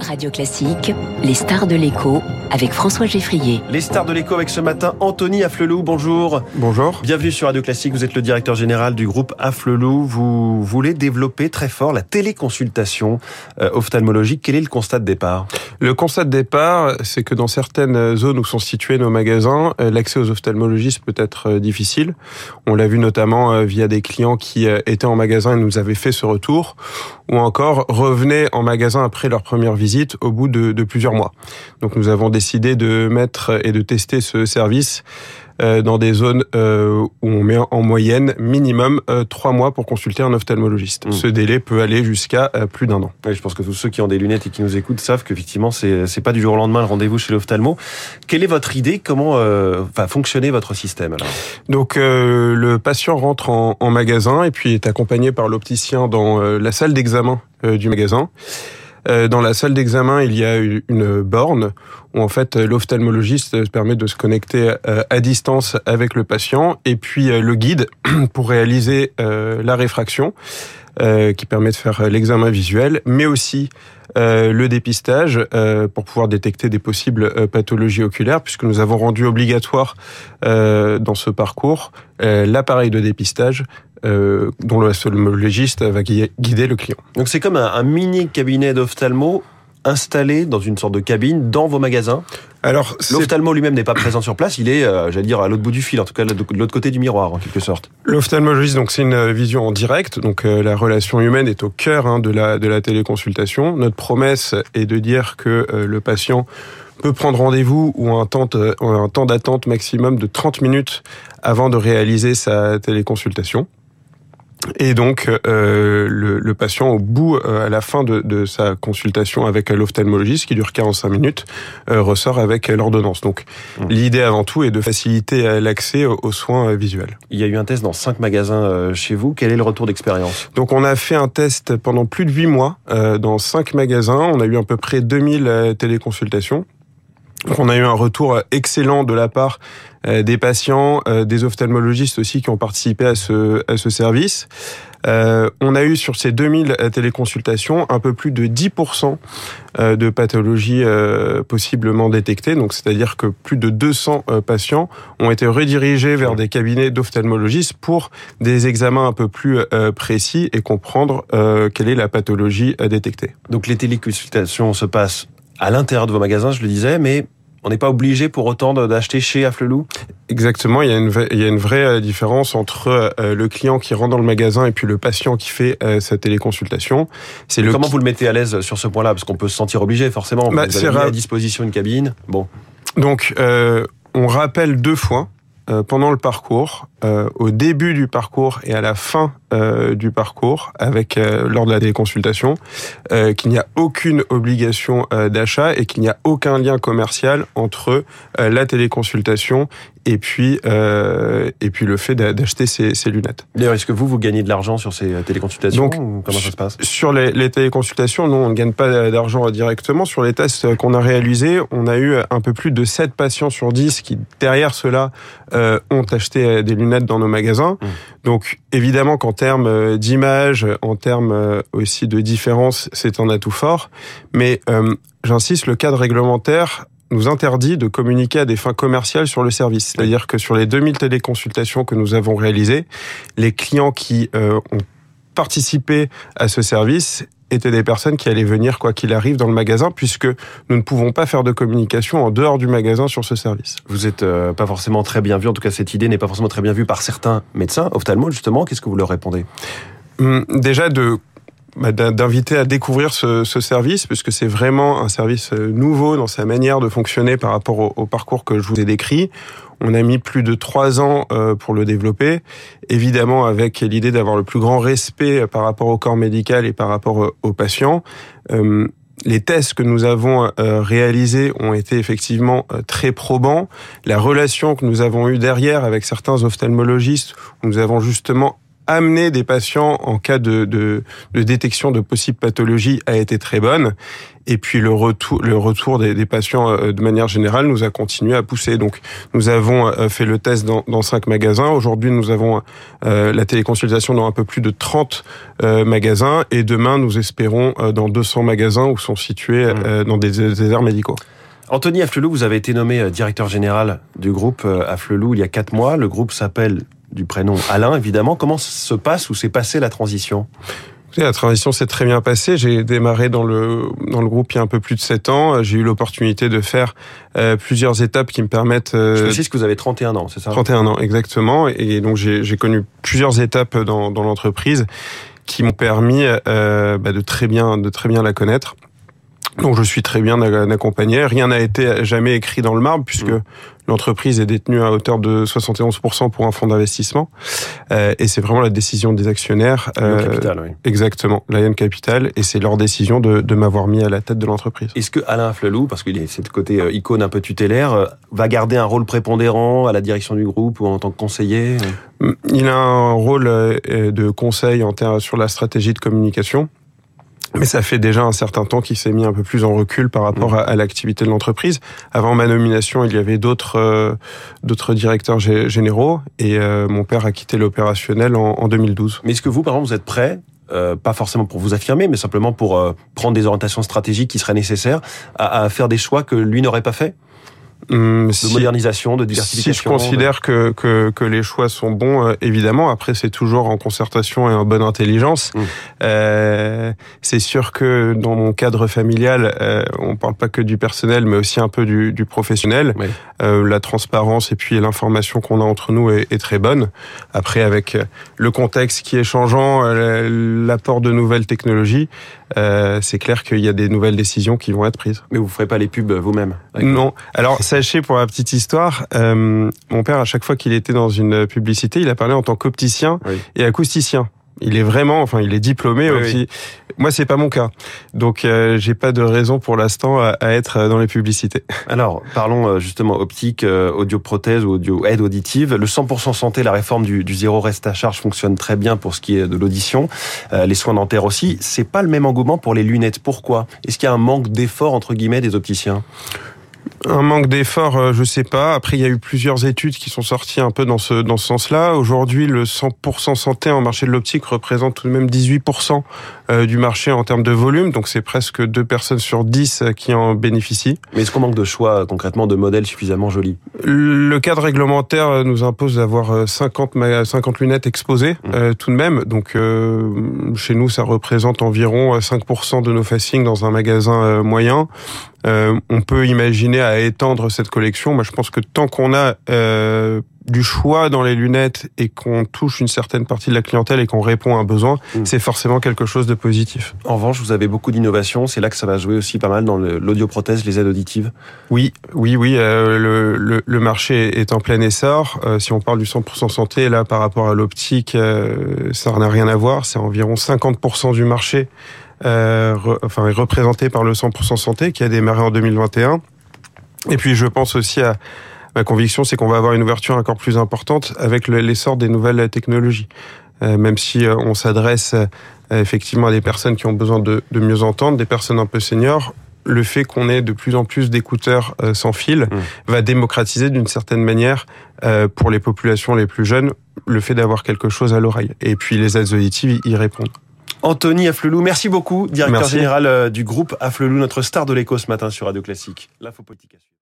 Radio Classique, les stars de l'écho avec François Geffrier. Les stars de l'écho avec ce matin Anthony Afflelou, bonjour. Bonjour. Bienvenue sur Radio Classique, vous êtes le directeur général du groupe Afflelou. Vous voulez développer très fort la téléconsultation euh, ophtalmologique. Quel est le constat de départ? Le constat de départ, c'est que dans certaines zones où sont situés nos magasins, euh, l'accès aux ophtalmologistes peut être euh, difficile. On l'a vu notamment via des clients qui étaient en magasin et nous avaient fait ce retour, ou encore revenaient en magasin après leur première visite au bout de, de plusieurs mois. Donc nous avons décidé de mettre et de tester ce service euh, dans des zones euh, où on met en moyenne minimum euh, trois mois pour consulter un ophtalmologiste. Mmh. Ce délai peut aller jusqu'à plus d'un an. je pense que tous ceux qui ont des lunettes et qui nous écoutent savent qu'effectivement c'est c'est pas du jour au lendemain le rendez-vous chez l'ophtalmo. Quelle est votre idée? Comment va fonctionner votre système alors? Donc le patient rentre en, en, magasin et puis est accompagné par l'opticien dans la salle d'examen du magasin. Euh, dans la salle d'examen, il y a une borne où en fait l'ophtalmologiste permet de se connecter euh, à distance avec le patient et puis euh, le guide pour réaliser la réfraction qui permet de faire l'examen visuel, mais aussi le dépistage pour pouvoir détecter des possibles pathologies oculaires, puisque nous avons rendu obligatoire dans ce parcours l'appareil de dépistage euh, dont le légiste va guider le client. Donc c'est comme un, mini cabinet d'ophtalmo installé dans une sorte de cabine dans vos magasins alors, l'ophtalmo lui-même n'est pas présent sur place, il est, euh, j'allais dire, à l'autre bout du fil, en tout cas de l'autre côté du miroir, en quelque sorte. L'ophtalmologiste, donc c'est une vision en direct, donc euh, la relation humaine est au cœur hein, de la de la téléconsultation. Notre promesse est de dire que le patient peut prendre rendez-vous ou un temps, un temps d'attente maximum de 30 minutes avant de réaliser sa téléconsultation. Et donc, euh, le, le, patient, au bout, euh, à la fin de, de sa consultation avec l'ophtalmologiste, qui dure 45 minutes, euh, ressort avec l'ordonnance. Donc, mmh. l'idée avant tout est de faciliter l'accès aux, soins visuels. Il y a eu un test dans cinq magasins chez vous. Quel est le retour d'expérience? Donc, on a fait un test pendant plus de huit mois dans cinq magasins. On a eu à peu près 2000 téléconsultations. On a eu un retour excellent de la part euh, des patients, euh, des ophtalmologistes aussi qui ont participé à ce, à ce service. Euh, on a eu sur ces 2000 téléconsultations un peu plus de 10% de pathologies possiblement détectées. Donc, c'est-à-dire que plus de 200 patients ont été redirigés vers des cabinets d'ophtalmologistes pour des examens un peu plus précis et comprendre quelle est la pathologie détectée. Donc, les téléconsultations se passent à l'intérieur de vos magasins, je le disais, mais on n'est pas obligé pour autant d'acheter chez Afflelou Exactement, il y, a une, il y a une vraie euh, différence entre euh, le client qui rentre dans le magasin et puis le patient qui fait euh, sa téléconsultation. C'est le Comment vous le mettez à l'aise sur ce point-là? Parce qu'on peut se sentir obligé forcément. Bah, vous avez mis à disposition une cabine. Bon. Donc, on rappelle deux fois euh, pendant le parcours, euh, au début du parcours et à la fin euh, du parcours, avec lors de la téléconsultation, qu'il n'y a aucune obligation d'achat et qu'il n'y a aucun lien commercial entre la téléconsultation et puis euh, et puis le fait d'acheter ces, ces, lunettes. D'ailleurs, est-ce que vous vous gagnez de l'argent sur ces téléconsultations Donc, ou comment ça se passe? Sur les, les téléconsultations, non, on ne gagne pas d'argent directement. Sur les tests qu'on a réalisés, on a eu un peu plus de 7 patients sur 10 qui derrière cela euh, ont acheté des lunettes dans nos magasins. Mmh. Donc évidemment qu'en termes euh, d'image, en termes euh, aussi de différence, c'est un atout fort. Mais euh, j'insiste, le cadre réglementaire nous interdit de communiquer à des fins commerciales sur le service. C'est-à-dire que sur les 2000 téléconsultations que nous avons réalisées, les clients qui euh, ont participé à ce service étaient des personnes qui allaient venir quoi qu'il arrive dans le magasin puisque nous ne pouvons pas faire de communication en dehors du magasin sur ce service. Vous êtes euh, pas forcément très bien vu, en tout cas cette idée n'est pas forcément très bien vue par certains médecins, ophtalmos justement, qu'est-ce que vous leur répondez? Hum, Déjà de bah, d'inviter à découvrir ce, ce service, puisque c'est vraiment un service euh, nouveau dans sa manière de fonctionner par rapport au, parcours que je vous ai décrit. On a mis plus de trois ans euh, pour le développer, évidemment avec l'idée d'avoir le plus grand respect par rapport au corps médical et par rapport euh, aux patients. les tests que nous avons réalisés ont été effectivement très probants. La relation que nous avons eue derrière avec certains ophtalmologistes, nous avons justement amener des patients en cas de, de, de détection de possibles pathologies a été très bonne. et puis le retour, le retour des, des patients de manière générale nous a continué à pousser. Donc nous avons fait le test dans, dans cinq magasins. Aujourd'hui, nous avons la téléconsultation dans un peu plus de 30 magasins et demain, nous espérons dans 200 magasins où sont situés mmh. dans des déserts médicaux. Anthony Afflelou, vous avez été nommé euh, directeur général du groupe euh, Afflelou il y a quatre mois. Le groupe s'appelle du prénom Alain, évidemment. Comment se passe ou s'est passée la transition? La transition s'est très bien passée. J'ai démarré dans le dans le groupe il y a un peu plus de sept ans. J'ai eu l'opportunité de faire euh, plusieurs étapes qui me permettent. Euh, Je précise que vous avez 31 ans, c'est ça? 31 ans, exactement. Et donc j'ai connu plusieurs étapes dans, dans l'entreprise qui m'ont permis euh, bah, de très bien de très bien la connaître. Donc je suis très bien accompagné. Rien n'a été jamais écrit dans le marbre puisque mmh. l'entreprise est détenue à hauteur de 71% pour un fonds d'investissement. Euh, et c'est vraiment la décision des actionnaires. Euh, Capital, oui. Exactement, Lion Capital. Et c'est leur décision de, de m'avoir mis à la tête de l'entreprise. Est-ce que Alain Flelou, parce qu'il est c'est côté euh, icône un peu tutélaire, euh, va garder un rôle prépondérant à la direction du groupe ou en tant que conseiller Il a un rôle de conseil en sur la stratégie de communication. Mais ça fait déjà un certain temps qu'il s'est mis un peu plus en recul par rapport mmh. à, l'activité de l'entreprise. Avant ma nomination, il y avait d'autres euh, d'autres directeurs généraux et euh, mon père a quitté l'opérationnel en, en, 2012. Mais est-ce que vous, par exemple, vous êtes prêt euh, pas forcément pour vous affirmer, mais simplement pour prendre des orientations stratégiques qui seraient nécessaires, à, à faire des choix que lui n'aurait pas fait? Hum, de modernisation, de diversification. Si je considère que, que, que les choix sont bons, euh, évidemment. Après, c'est toujours en concertation et en bonne intelligence. Hum. Euh, c'est sûr que dans mon cadre familial, euh, on parle pas que du personnel, mais aussi un peu du, du professionnel. Euh, la transparence et puis l'information qu'on a entre nous est, est, très bonne. Après, avec le contexte qui est changeant, euh, l'apport de nouvelles technologies, c'est clair qu'il y a des nouvelles décisions qui vont être prises. Mais vous ferez pas les pubs vous-même Non. Alors sachez pour la petite histoire, euh, mon père à chaque fois qu'il était dans une publicité, il a parlé en tant qu'opticien et acousticien. Il est vraiment, enfin, il est diplômé. aussi. Moi, c'est pas mon cas, donc euh, j'ai pas de raison pour l'instant à, être dans les publicités. Alors, parlons euh, justement optique, euh, audio prothèse ou audio aide auditive. Le 100% santé, la réforme du, du, zéro reste à charge fonctionne très bien pour ce qui est de l'audition. Euh, les soins dentaires aussi. C'est pas le même engouement pour les lunettes. Pourquoi? Est-ce qu'il y a un manque d'effort entre guillemets des opticiens? Un manque d'effort, euh, je sais pas. Après, il y a eu plusieurs études qui sont sorties un peu dans ce dans ce sens-là. Aujourd'hui, le 100% santé en marché de l'optique représente tout de même 18% euh, du marché en termes de volume. Donc, c'est presque deux personnes sur 10 euh, qui en bénéficient. Mais est-ce qu'on manque de choix concrètement de modèles suffisamment jolis? Le cadre réglementaire nous impose d'avoir 50 50 lunettes exposées mmh. tout de même. Donc, chez nous, ça représente environ 5% de nos facings dans un magasin moyen. Euh, on peut imaginer à étendre cette collection. Moi, je pense que tant qu'on a euh, du choix dans les lunettes et qu'on touche une certaine partie de la clientèle et qu'on répond à un besoin, mm. c'est forcément quelque chose de positif. En revanche, vous avez beaucoup d'innovations. C'est là que ça va jouer aussi pas mal dans l'audioprothèse, les aides auditives. Oui, oui, oui. Euh, le, le, marché est en plein essor. Euh, si on parle du 100% santé, là, par rapport à l'optique, euh, ça n'a rien à voir. C'est environ 50% du marché euh, enfin, est représenté par le 100% santé qui a démarré en 2021. Et puis je pense aussi à ma conviction, c'est qu'on va avoir une ouverture encore plus importante avec l'essor des nouvelles technologies. Euh, même si euh, on s'adresse euh, effectivement à des personnes qui ont besoin de, de, mieux entendre, des personnes un peu seniors, le fait qu'on ait de plus en plus d'écouteurs sans fil mmh. va démocratiser d'une certaine manière pour les populations les plus jeunes le fait d'avoir quelque chose à l'oreille. Et puis les aides auditives y répondent. Anthony Afflelou, merci beaucoup, directeur général euh, du groupe Afflelou, notre star de l'écho ce matin sur Radio Classique. L'info